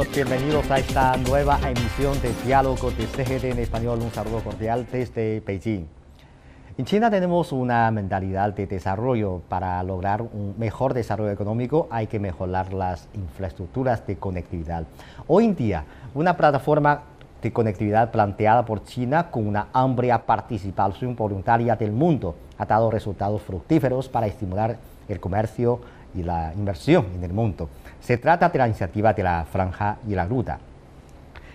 Hola, ¿qué tal amigos? Bienvenidos a esta nueva emisión de Diálogo de CGD en español. Un saludo cordial desde Beijing. En China tenemos una mentalidad de desarrollo. Para lograr un mejor desarrollo económico hay que mejorar las infraestructuras de conectividad. Hoy en día, una plataforma de conectividad planteada por China con una amplia participación voluntaria del mundo ha dado resultados fructíferos para estimular el comercio y la inversión en el mundo. Se trata de la iniciativa de la franja y la ruta.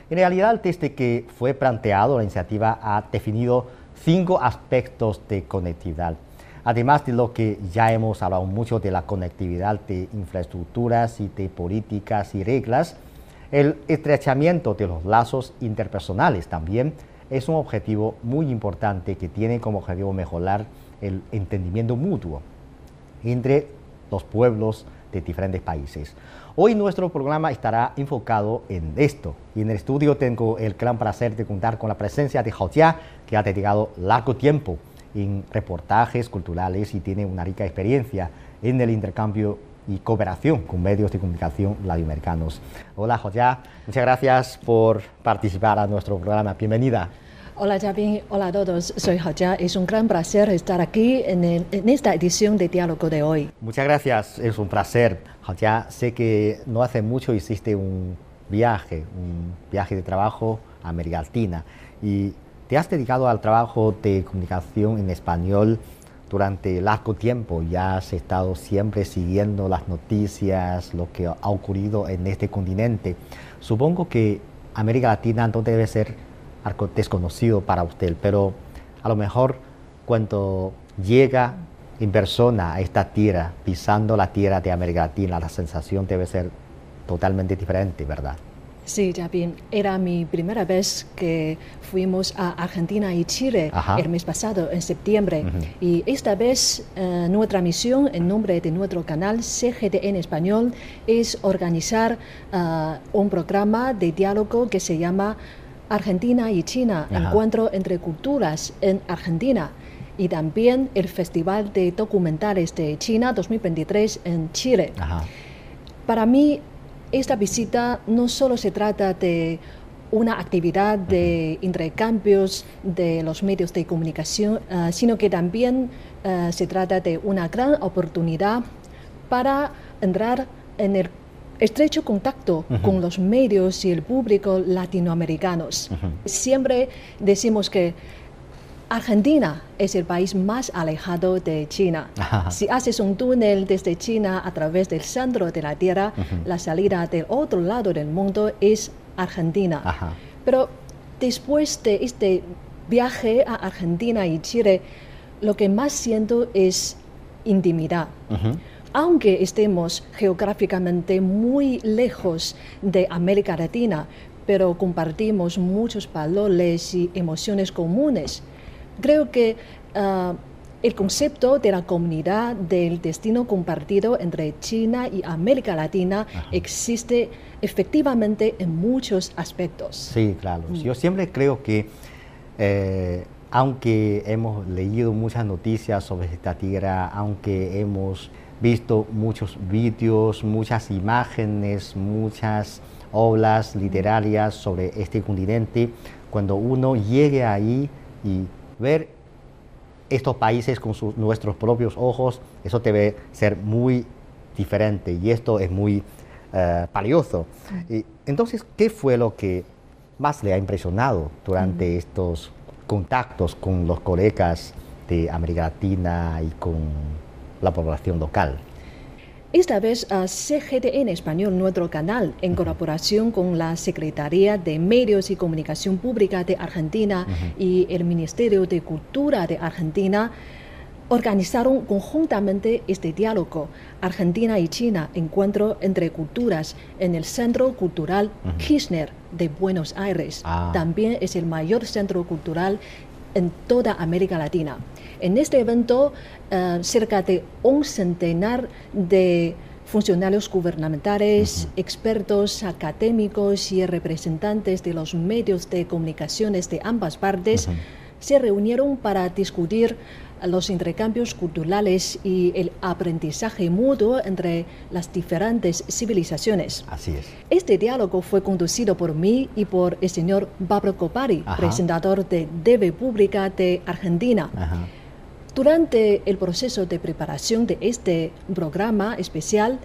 En realidad, desde que fue planteado, la iniciativa ha definido cinco aspectos de conectividad. Además de lo que ya hemos hablado mucho de la conectividad de infraestructuras y de políticas y reglas, el estrechamiento de los lazos interpersonales también es un objetivo muy importante que tiene como objetivo mejorar el entendimiento mutuo entre los pueblos de diferentes países. Hoy nuestro programa estará enfocado en esto y en el estudio tengo el gran placer de contar con la presencia de Jia, que ha dedicado largo tiempo en reportajes culturales y tiene una rica experiencia en el intercambio y cooperación con medios de comunicación latinoamericanos. Hola Jia, muchas gracias por participar a nuestro programa. Bienvenida. Hola Japín, hola a todos, soy Jia. Es un gran placer estar aquí en, en, esta edición de Diálogo de hoy. Muchas gracias, es un placer. Jia, sé que no hace mucho hiciste un viaje, un viaje de trabajo a América Latina y te has dedicado al trabajo de comunicación en español durante largo tiempo. Ya has estado siempre siguiendo las noticias, lo que ha ocurrido en este continente. Supongo que América Latina no debe ser algo desconocido para usted, pero a lo mejor cuando llega en persona a esta tierra, pisando la tierra de América Latina, la sensación debe ser totalmente diferente, ¿verdad? Sí, Japín, era mi primera vez que fuimos a Argentina y Chile el mes pasado, en septiembre. Y esta vez eh, nuestra misión en nombre de nuestro canal CGT en español es organizar eh, un programa de diálogo que se llama Argentina y China, Encuentro entre Culturas en Argentina y también el Festival de Documentales de China 2023 en Chile. Para mí, esta visita no solo se trata de una actividad de intercambios de los medios de comunicación, ah, sino que también ah, se trata de una gran oportunidad para entrar en el estrecho contacto con los medios y el público latinoamericanos. Siempre decimos que Argentina es el país más alejado de China. Si haces un túnel desde China a través del centro de la Tierra, la salida del otro lado del mundo es Argentina. Pero después de este viaje a Argentina y Chile, lo que más siento es intimidad aunque estemos geográficamente muy lejos de América Latina, pero compartimos muchos valores y emociones comunes. Creo que ah, el concepto de la comunidad del destino compartido entre China y América Latina existe efectivamente en muchos aspectos. Sí, claro. Mm. Yo siempre creo que eh, aunque hemos leído muchas noticias sobre esta tierra, aunque hemos visto muchos vídeos, muchas imágenes, muchas obras literarias sobre este continente. Cuando uno llegue ahí y ver estos países con nuestros propios ojos, eso debe ser muy diferente y esto es muy eh, valioso. Y, entonces, ¿qué fue lo que más le ha impresionado durante estos contactos con los colegas de América Latina y con la población local. Esta vez a CGT en español, nuestro canal, en colaboración con la Secretaría de Medios y Comunicación Pública de Argentina y el Ministerio de Cultura de Argentina, organizaron conjuntamente este diálogo Argentina y China, encuentro entre culturas, en el Centro Cultural Kirchner de Buenos Aires. Ah. También es el mayor centro cultural en toda América Latina. En este evento, eh, cerca de un centenar de funcionarios gubernamentales, expertos, académicos y representantes de los medios de comunicaciones de ambas partes se reunieron para discutir los intercambios culturales y el aprendizaje mutuo entre las diferentes civilizaciones. Así es. Este diálogo fue conducido por mí y por el señor Pablo Copari, presentador de TV Pública de Argentina. Durante el proceso de preparación de este programa especial,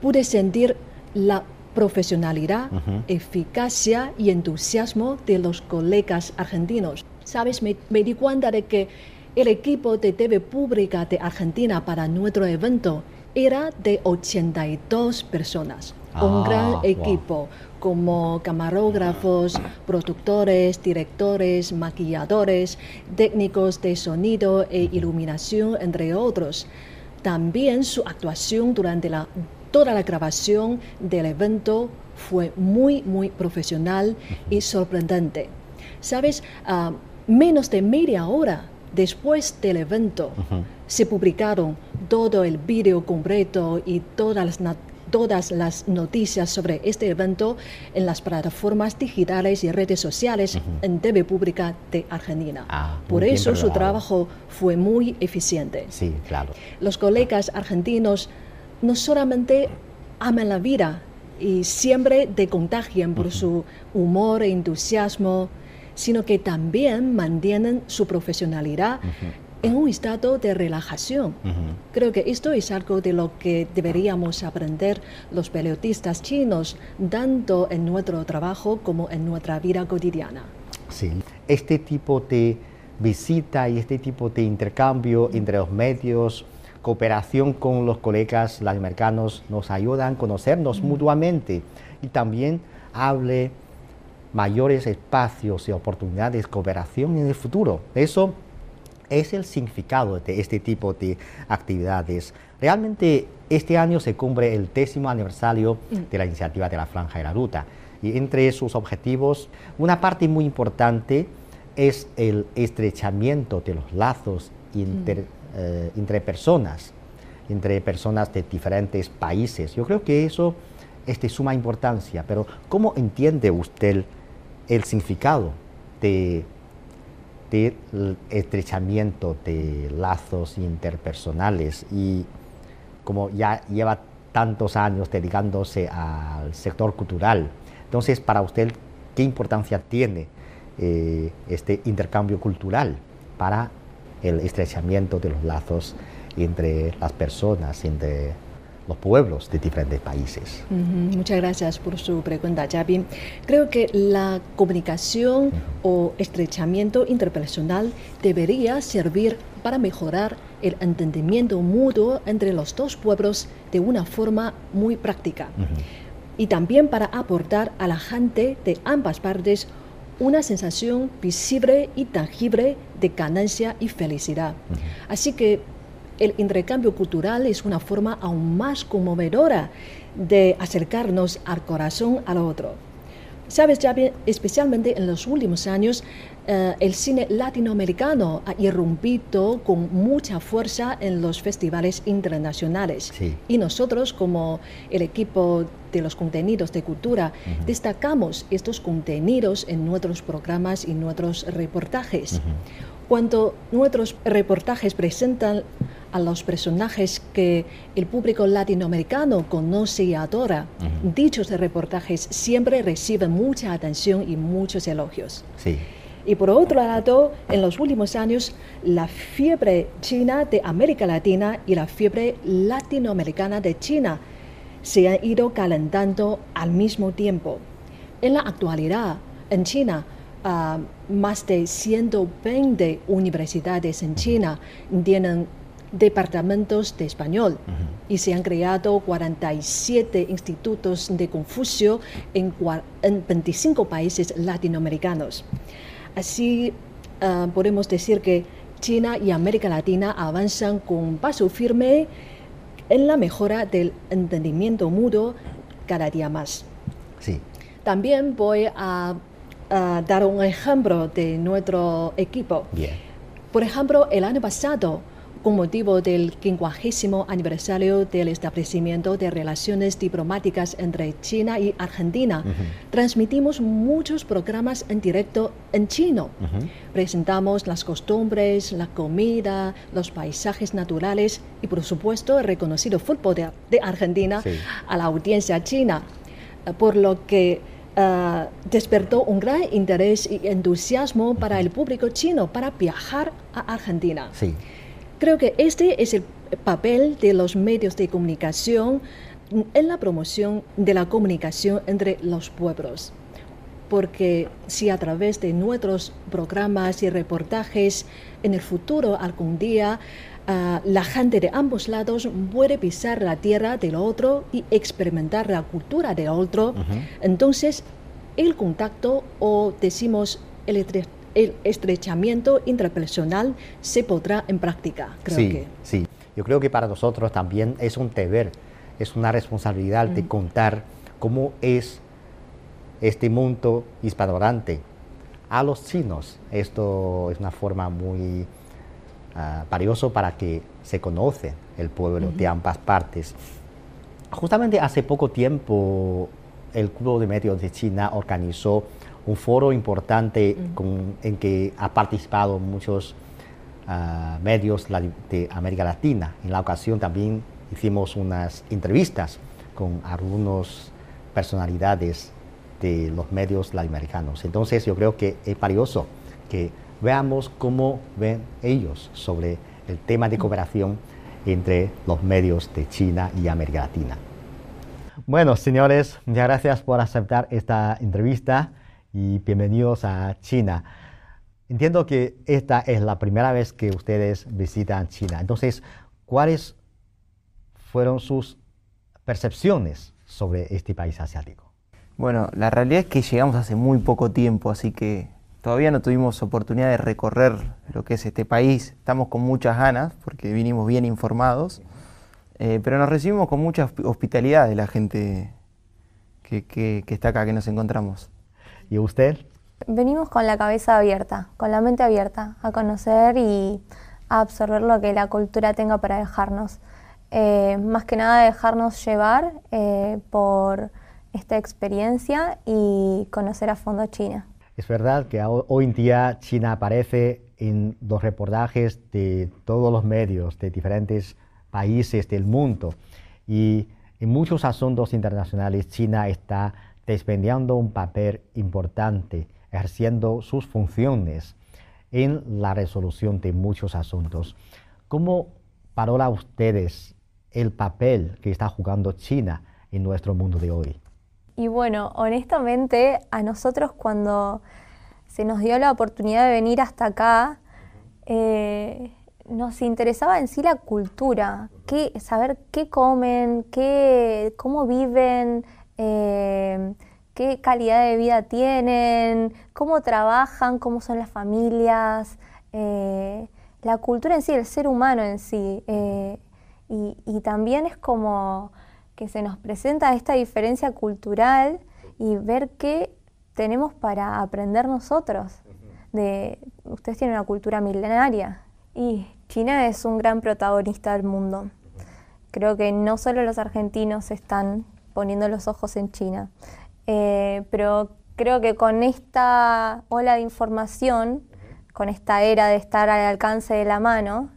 pude sentir la profesionalidad, eficacia y entusiasmo de los colegas argentinos. Sabes, me, di cuenta de que el equipo de TV Pública de Argentina para nuestro evento era de 82 personas. un ah, gran equipo como camarógrafos, productores, directores, maquilladores, técnicos de sonido e iluminación, entre otros. También su actuación durante la toda la grabación del evento fue muy, muy profesional y sorprendente. Sabes, uh, menos de media hora después del evento se publicaron todo el vídeo completo y todas las, todas las noticias sobre este evento en las plataformas digitales y redes sociales en TV Pública de Argentina. Ah, Por eso su trabajo fue muy eficiente. Sí, claro. Los colegas argentinos no solamente aman la vida y siempre te contagian por su humor e entusiasmo, sino que también mantienen su profesionalidad en un estado de relajación. Creo que esto es algo de lo que deberíamos aprender los periodistas chinos, tanto en nuestro trabajo como en nuestra vida cotidiana. Sí, este tipo de visita y este tipo de intercambio entre los medios, cooperación con los colegas latinoamericanos nos ayudan a conocernos mutuamente y también hable mayores espacios y oportunidades de cooperación en el futuro. Eso es el significado de este tipo de actividades. Realmente este año se cumple el décimo aniversario mm. de la iniciativa de la Franja de la Ruta y entre sus objetivos una parte muy importante es el estrechamiento de los lazos inter, mm. Eh, entre personas, entre personas de diferentes países. Yo creo que eso es de suma importancia, pero ¿cómo entiende usted el significado de del estrechamiento de lazos interpersonales y como ya lleva tantos años dedicándose al sector cultural. Entonces, para usted, ¿qué importancia tiene eh, este intercambio cultural para el estrechamiento de los lazos entre las personas, entre los pueblos de diferentes países. Muchas gracias por su pregunta, Javi. Creo que la comunicación o estrechamiento interpersonal debería servir para mejorar el entendimiento mutuo entre los dos pueblos de una forma muy práctica. Y también para aportar a la gente de ambas partes una sensación visible y tangible de ganancia y felicidad. Así que el intercambio cultural es una forma aún más conmovedora de acercarnos al corazón al otro. Sabes, ya especialmente en los últimos años, eh, el cine latinoamericano ha irrumpido con mucha fuerza en los festivales internacionales. Y nosotros, como el equipo de los contenidos de cultura, destacamos estos contenidos en nuestros programas y nuestros reportajes. Cuando nuestros reportajes presentan a los personajes que el público latinoamericano conoce y adora, dichos reportajes siempre reciben mucha atención y muchos elogios. Sí. Y por otro lado, en los últimos años, la fiebre china de América Latina y la fiebre latinoamericana de China se han ido calentando al mismo tiempo. En la actualidad, en China, más de 120 universidades en China tienen departamentos de español y se han creado 47 institutos de Confucio en, 25 países latinoamericanos. Así ah, podemos decir que China y América Latina avanzan con paso firme en la mejora del entendimiento mudo cada día más. Sí. También voy a dar un ejemplo de nuestro equipo. Por ejemplo, el año pasado, con motivo del 50 aniversario del establecimiento de relaciones diplomáticas entre China y Argentina, transmitimos muchos programas en directo en chino. Presentamos las costumbres, la comida, los paisajes naturales y, por supuesto, el reconocido fútbol de, Argentina a la audiencia china, por lo que uh, despertó un gran interés y entusiasmo para el público chino para viajar a Argentina. Sí. Creo que este es el papel de los medios de comunicación en la promoción de la comunicación entre los pueblos. Porque si a través de nuestros programas y reportajes en el futuro algún día uh, la gente de ambos lados puede pisar la tierra del otro y experimentar la cultura del otro, entonces el contacto o decimos el el estrechamiento interpersonal se podrá en práctica, creo sí, que. Sí, yo creo que para nosotros también es un deber, es una responsabilidad de contar cómo es este mundo hispanohablante a los chinos. Esto es una forma muy uh, valiosa para que se conoce el pueblo de ambas partes. Justamente hace poco tiempo el Club de Medios de China organizó un foro importante en que ha participado muchos ah, medios de América Latina. En la ocasión también hicimos unas entrevistas con algunas personalidades de los medios latinoamericanos. Entonces yo creo que es valioso que veamos cómo ven ellos sobre el tema de cooperación entre los medios de China y América Latina. Bueno, señores, muchas gracias por aceptar esta entrevista y bienvenidos a China. Entiendo que esta es la primera vez que ustedes visitan China. Entonces, ¿cuáles fueron sus percepciones sobre este país asiático? Bueno, la realidad es que llegamos hace muy poco tiempo, así que todavía no tuvimos oportunidad de recorrer lo que es este país. Estamos con muchas ganas porque vinimos bien informados, eh, pero nos recibimos con mucha hospitalidad de la gente que está acá, que nos encontramos. ¿Y usted? Venimos con la cabeza abierta, con la mente abierta, a conocer y a absorber lo que la cultura tenga para dejarnos. Eh, más que nada dejarnos llevar eh, por esta experiencia y conocer a fondo China. Es verdad que hoy en día China aparece en los reportajes de todos los medios de diferentes países del mundo y en muchos asuntos internacionales China está desempeñando un papel importante, ejerciendo sus funciones en la resolución de muchos asuntos. ¿Cómo valora ustedes el papel que está jugando China en nuestro mundo de hoy? Y bueno, honestamente, a nosotros cuando se nos dio la oportunidad de venir hasta acá, eh, nos interesaba en sí la cultura, saber qué comen, qué, cómo viven, eh, qué calidad de vida tienen, cómo trabajan, cómo son las familias, eh, la cultura en sí, el ser humano en sí. Eh, y, también es como que se nos presenta esta diferencia cultural y ver qué tenemos para aprender nosotros. De, ustedes tienen una cultura milenaria y China es un gran protagonista del mundo. Creo que no solo los argentinos están poniendo los ojos en China. Eh, pero creo que con esta ola de información, con esta era de estar al alcance de la mano,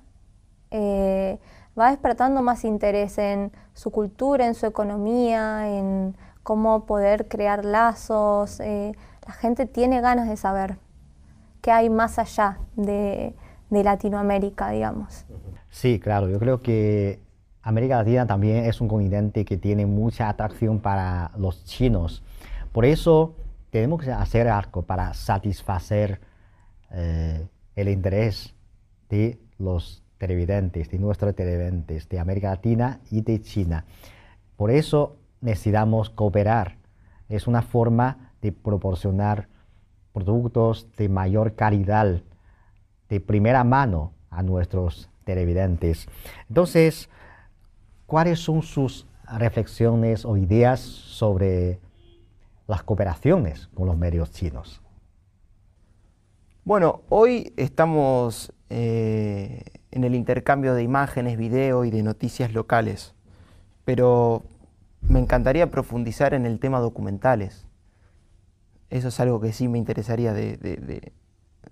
eh, va despertando más interés en su cultura, en su economía, en cómo poder crear lazos. Eh, la gente tiene ganas de saber qué hay más allá de, de Latinoamérica, digamos. Sí, claro, yo creo que América Latina también es un continente que tiene mucha atracción para los chinos. Por eso tenemos que hacer algo para satisfacer eh, el interés de los televidentes, de nuestros televidentes de América Latina y de China. Por eso necesitamos cooperar. Es una forma de proporcionar productos de mayor calidad, de primera mano a nuestros televidentes. Entonces, ¿Cuáles son sus reflexiones o ideas sobre las cooperaciones con los medios chinos? Bueno, hoy estamos eh, en el intercambio de imágenes, video y de noticias locales. Pero me encantaría profundizar en el tema documentales. Eso es algo que sí me interesaría de,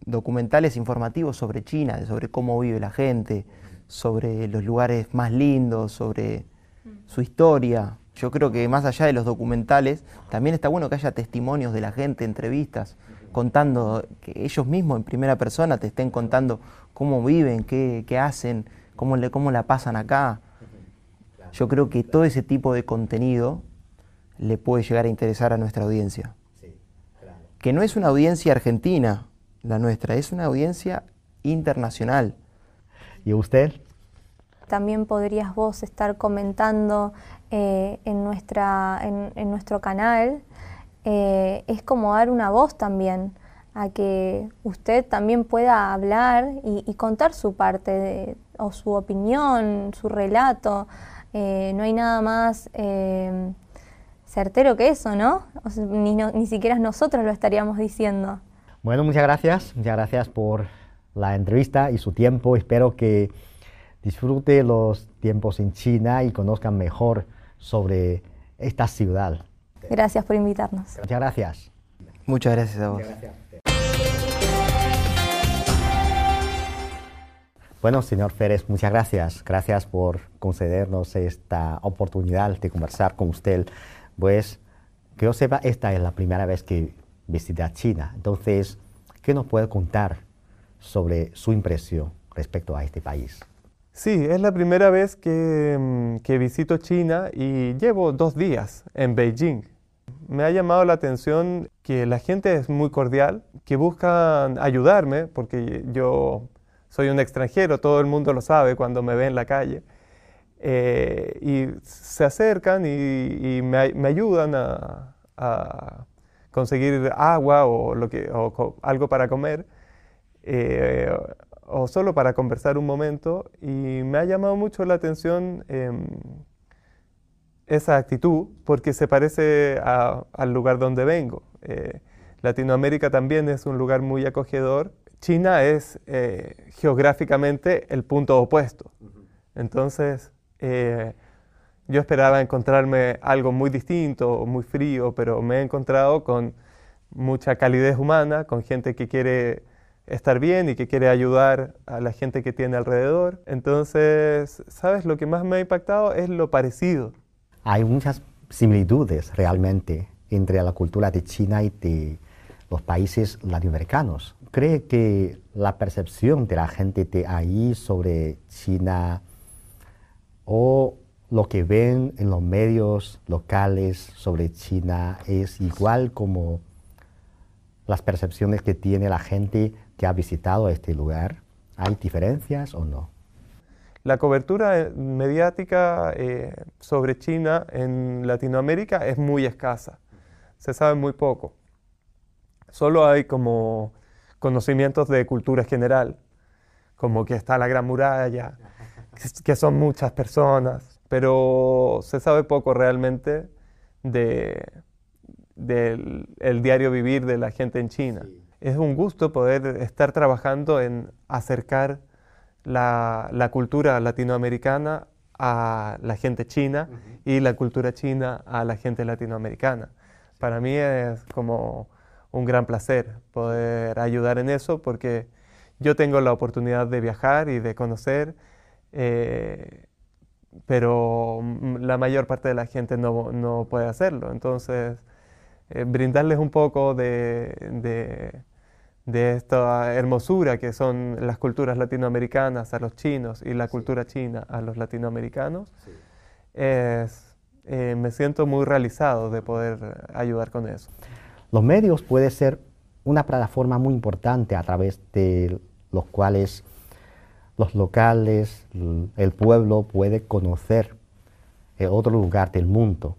documentales informativos sobre China, sobre cómo vive la gente, sobre los lugares más lindos, sobre su historia. Yo creo que más allá de los documentales, también está bueno que haya testimonios de la gente, entrevistas, contando, que ellos mismos en primera persona te estén contando cómo viven, qué, hacen, cómo, le, cómo la pasan acá. Yo creo que todo ese tipo de contenido le puede llegar a interesar a nuestra audiencia. Que no es una audiencia argentina la nuestra, es una audiencia internacional. ¿Y usted? También podrías vos estar comentando eh, en, nuestra, en, nuestro canal. Eh, es como dar una voz también a que usted también pueda hablar y, contar su parte o su opinión, su relato. Eh, no hay nada más certero que eso, ¿no? ni, ni siquiera nosotros lo estaríamos diciendo. Bueno, muchas gracias. Muchas gracias por la entrevista y su tiempo. Espero que disfrute los tiempos en China y conozcan mejor sobre esta ciudad. Gracias por invitarnos. Muchas gracias. Muchas gracias a vos. Bueno, señor Pérez, muchas gracias. Gracias por concedernos esta oportunidad de conversar con usted. Pues, que yo sepa, esta es la primera vez que visita China. Entonces, ¿qué nos puede contar sobre su impresión respecto a este país? Sí, es la primera vez que, mm, que, visito China y llevo dos días en Beijing. Me ha llamado la atención que la gente es muy cordial, que buscan ayudarme, porque yo soy un extranjero, todo el mundo lo sabe cuando me ve en la calle. Eh, y se acercan y, me, ayudan a, conseguir agua o algo para comer. Eh, o solo para conversar un momento y me ha llamado mucho la atención em, esa actitud porque se parece al lugar donde vengo. Eh, Latinoamérica también es un lugar muy acogedor. China es eh, geográficamente el punto opuesto. Entonces, eh, yo esperaba encontrarme algo muy distinto, muy frío, pero me he encontrado con mucha calidez humana, con gente que quiere estar bien y que quiere ayudar a la gente que tiene alrededor. Entonces, ¿sabes? Lo que más me ha impactado es lo parecido. Hay muchas similitudes realmente entre la cultura de China y de los países latinoamericanos. ¿Cree que la percepción de la gente de ahí sobre China o lo que ven en los medios locales sobre China es igual como las percepciones que tiene la gente que ha visitado este lugar? ¿Hay diferencias o no? La cobertura eh, mediática eh, sobre China en Latinoamérica es muy escasa. Se sabe muy poco. Solo hay como conocimientos de cultura general, como que está la Gran Muralla, que son muchas personas, pero se sabe poco realmente de, del diario vivir de la gente en China es un gusto poder estar trabajando en acercar la, cultura latinoamericana a la gente china y la cultura china a la gente latinoamericana. Para mí es como un gran placer poder ayudar en eso porque yo tengo la oportunidad de viajar y de conocer, eh, pero la mayor parte de la gente no, puede hacerlo. Entonces, eh, brindarles un poco de, de, esta hermosura que son las culturas latinoamericanas a los chinos y la cultura china a los latinoamericanos, es, eh, me siento muy realizado de poder ayudar con eso. Los medios pueden ser una plataforma muy importante a través de los cuales los locales, el pueblo puede conocer otro lugar del mundo.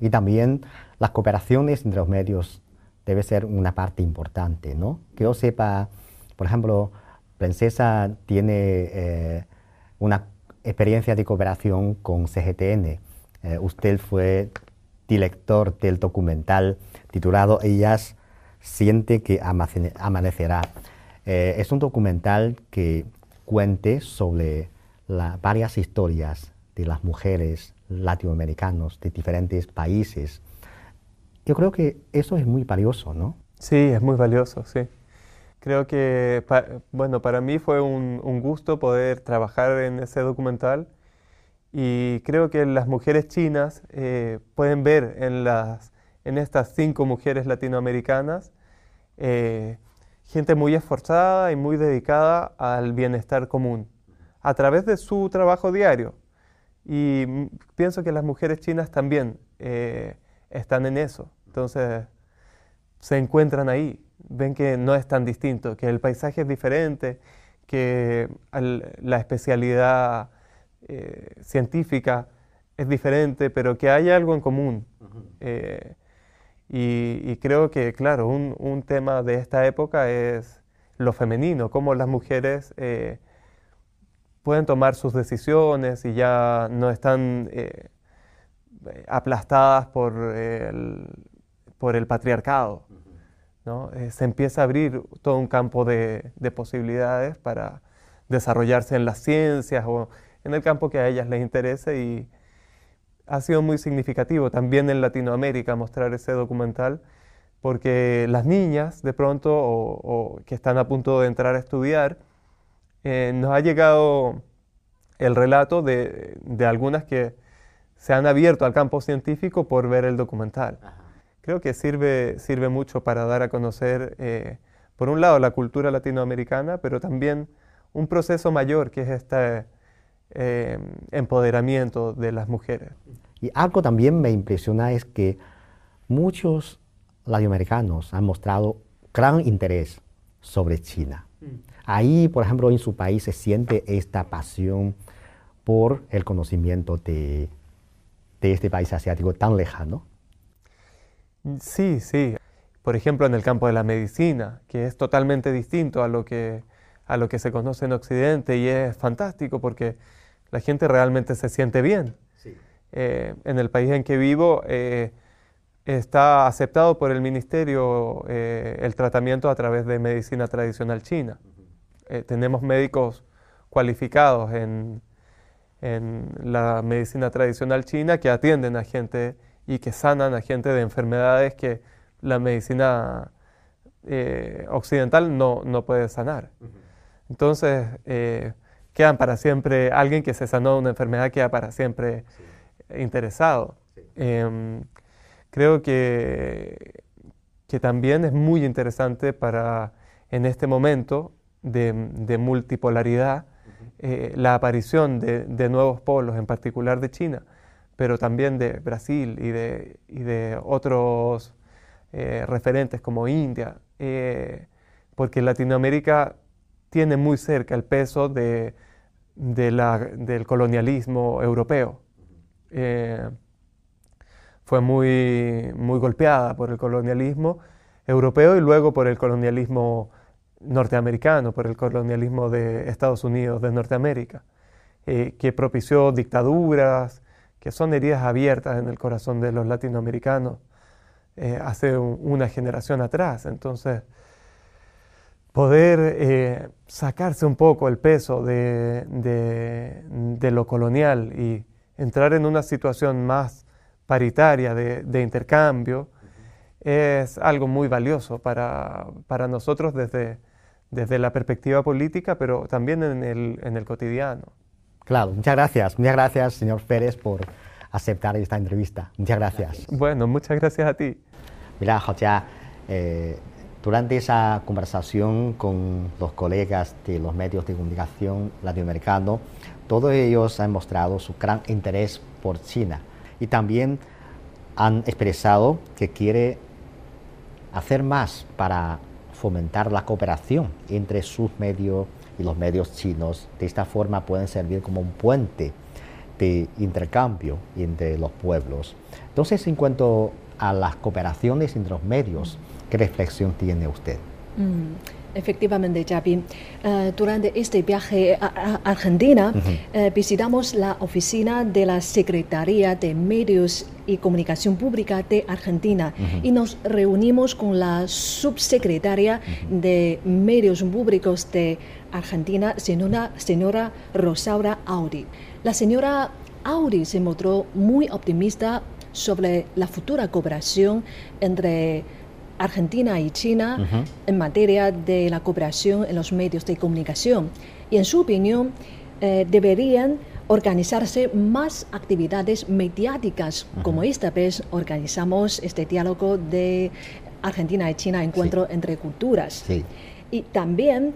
Y también las cooperaciones entre los medios debe ser una parte importante, ¿no? Que yo sepa, por ejemplo, Princesa tiene eh, una experiencia de cooperación con CGTN. Eh, usted fue director del documental titulado Ellas siente que amanecerá. Eh, es un documental que cuente sobre varias historias de las mujeres latinoamericanas de diferentes países. Yo creo que eso es muy valioso, ¿no? Sí, es muy valioso, sí. Creo que, bueno, para mí fue un, gusto poder trabajar en ese documental y creo que las mujeres chinas eh, pueden ver en, las, en estas cinco mujeres latinoamericanas eh, gente muy esforzada y muy dedicada al bienestar común a través de su trabajo diario. Y pienso que las mujeres chinas también eh, están en eso. Entonces se encuentran ahí, ven que no es tan distinto, que el paisaje es diferente, que la especialidad eh, científica es diferente, pero que hay algo en común. Eh, y, creo que, claro, un, tema de esta época es lo femenino, cómo las mujeres eh, pueden tomar sus decisiones y ya no están aplastadas por el, por el patriarcado. ¿no? se empieza a abrir todo un campo de, de posibilidades para desarrollarse en las ciencias o en el campo que a ellas les interese y ha sido muy significativo también en Latinoamérica mostrar ese documental porque las niñas de pronto o, que están a punto de entrar a estudiar, eh, nos ha llegado el relato de, algunas que se han abierto al campo científico por ver el documental. Creo que sirve, sirve mucho para dar a conocer, eh, por un lado, la cultura latinoamericana, pero también un proceso mayor que es esta eh, empoderamiento de las mujeres. Y algo también me impresiona es que muchos latinoamericanos han mostrado gran interés sobre China. Mm. Ahí, por ejemplo, en su país se siente esta pasión por el conocimiento de, de este país asiático tan lejano. Sí, sí. Por ejemplo, en el campo de la medicina, que es totalmente distinto a lo que, a lo que se conoce en Occidente y es fantástico porque la gente realmente se siente bien. Eh, en el país en que vivo eh, está aceptado por el ministerio eh, el tratamiento a través de medicina tradicional china. tenemos médicos cualificados en, en, la medicina tradicional china que atienden a gente y que sanan a gente de enfermedades que la medicina occidental no, no, puede sanar. Entonces, quedan para siempre, alguien que se sanó de una enfermedad queda para siempre interesado. Em, creo que, que también es muy interesante para, en este momento de, multipolaridad, eh, la aparición de, nuevos polos, en particular de China, pero también de Brasil y de, de otros eh, referentes como India, eh, porque Latinoamérica tiene muy cerca el peso de, del colonialismo europeo. Eh, fue muy, muy golpeada por el colonialismo europeo y luego por el colonialismo norteamericano, por el colonialismo de Estados Unidos, de Norteamérica, que propició dictaduras, que son heridas abiertas en el corazón de los latinoamericanos eh, hace una generación atrás. Entonces, poder eh, sacarse un poco el peso de, lo colonial y entrar en una situación más paritaria de, intercambio es algo muy valioso para, nosotros desde, la perspectiva política, pero también en el, cotidiano. Claro, muchas gracias. Muchas gracias, señor Pérez, por aceptar esta entrevista. Muchas gracias. Bueno, muchas gracias a ti. Mira, José, eh, durante esa conversación con los colegas de los medios de comunicación latinoamericanos, todos ellos han mostrado su gran interés por China y también han expresado que quiere hacer más para fomentar la cooperación entre sus medios y los medios chinos. De esta forma pueden servir como un puente de intercambio entre los pueblos. Entonces, en cuanto a las cooperaciones entre los medios, ¿Qué reflexión tiene usted? Mm, efectivamente, Javi. Eh, durante este viaje a, Argentina eh, visitamos la oficina de la Secretaría de Medios y Comunicación Pública de Argentina y nos reunimos con la subsecretaria de Medios Públicos de Argentina, señora, señora Rosaura Audi. La señora Audi se mostró muy optimista sobre la futura cooperación entre Argentina y China en materia de la cooperación en los medios de comunicación. Y en su opinión, eh, deberían organizarse más actividades mediáticas, como esta vez organizamos este diálogo de Argentina y China, encuentro entre culturas. Y también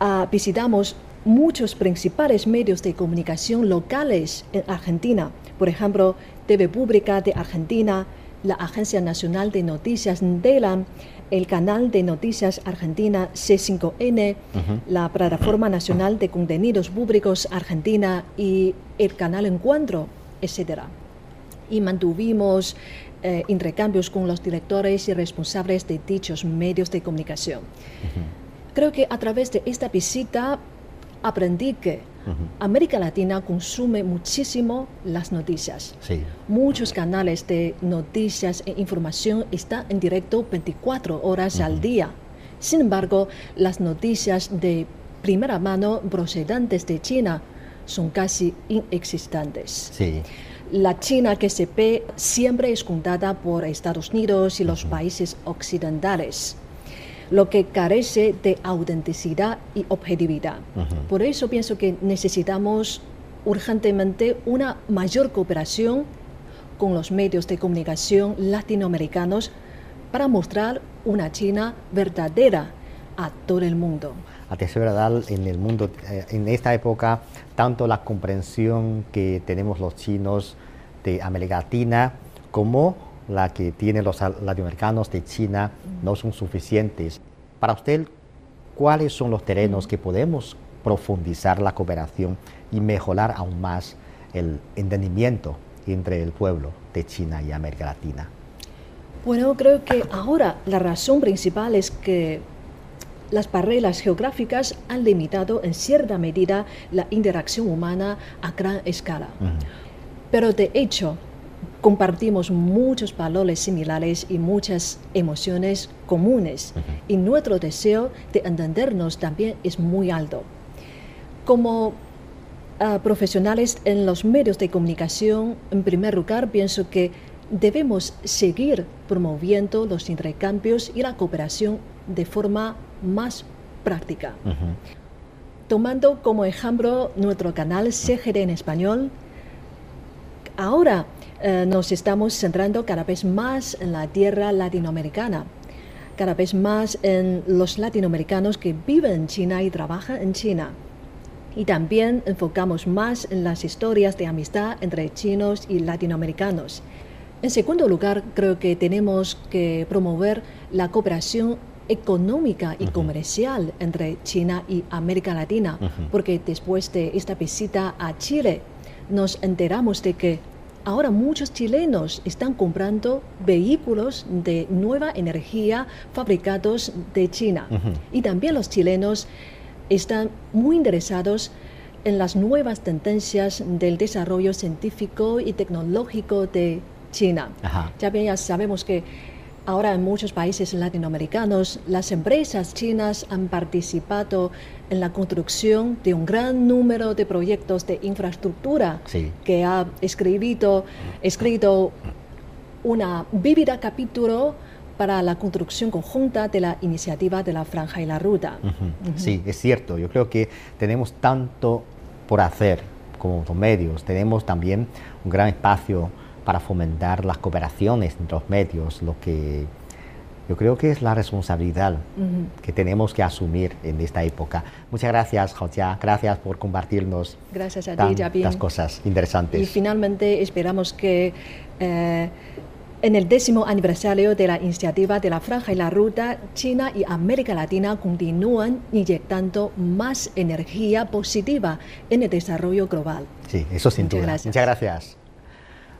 ah, visitamos muchos principales medios de comunicación locales en Argentina, por ejemplo, TV Pública de Argentina, la Agencia Nacional de Noticias DELA, el canal de noticias argentina C5N, la Plataforma Nacional de Contenidos Públicos Argentina y el canal Encuentro, etc. Y mantuvimos eh, intercambios con los directores y responsables de dichos medios de comunicación. Creo que a través de esta visita aprendí que América Latina consume muchísimo las noticias. Muchos canales de noticias e información están en directo 24 horas al día. Sin embargo, las noticias de primera mano procedentes de China son casi inexistentes. La China que se ve siempre es contada por Estados Unidos y los países occidentales lo que carece de autenticidad y objetividad. Por eso pienso que necesitamos urgentemente una mayor cooperación con los medios de comunicación latinoamericanos para mostrar una China verdadera a todo el mundo. A verdad, en el mundo, eh, en esta época, tanto la comprensión que tenemos los chinos de América Latina como la que tienen los latinoamericanos de China no son suficientes. Para usted, ¿cuáles son los terrenos que podemos profundizar la cooperación y mejorar aún más el entendimiento entre el pueblo de China y América Latina? Bueno, creo que ahora la razón principal es que las barreras geográficas han limitado en cierta medida la interacción humana a gran escala. Pero de hecho, compartimos muchos valores similares y muchas emociones comunes y nuestro deseo de entendernos también es muy alto. Como ah, profesionales en los medios de comunicación, en primer lugar, pienso que debemos seguir promoviendo los intercambios y la cooperación de forma más práctica. Tomando como ejemplo nuestro canal CGD en español, ahora eh, nos estamos centrando cada vez más en la tierra latinoamericana, cada vez más en los latinoamericanos que viven en China y trabajan en China. Y también enfocamos más en las historias de amistad entre chinos y latinoamericanos. En segundo lugar, creo que tenemos que promover la cooperación económica y comercial entre China y América Latina, porque después de esta visita a Chile nos enteramos de que Ahora muchos chilenos están comprando vehículos de nueva energía fabricados de China. Y también los chilenos están muy interesados en las nuevas tendencias del desarrollo científico y tecnológico de China. Ya bien, ya sabemos que Ahora en muchos países latinoamericanos las empresas chinas han participado en la construcción de un gran número de proyectos de infraestructura que ha escrito, escrito una vívida capítulo para la construcción conjunta de la iniciativa de la franja y la ruta. Sí, es cierto. Yo creo que tenemos tanto por hacer como medios. Tenemos también un gran espacio para fomentar las cooperaciones entre los medios, lo que yo creo que es la responsabilidad que tenemos que asumir en esta época. Muchas gracias, Jia. Gracias por compartirnos gracias a tantas cosas interesantes. Y finalmente esperamos que eh, en el décimo aniversario de la iniciativa de la Franja y la Ruta, China y América Latina continúan inyectando más energía positiva en el desarrollo global. Sí, eso sin duda. Muchas gracias.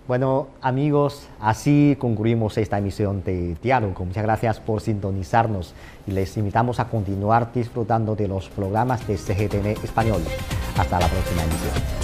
Bueno, amigos, así concluimos esta emisión de Diálogo. Muchas gracias por sintonizarnos y les invitamos a continuar disfrutando de los programas de CGTN Español. Hasta la próxima emisión.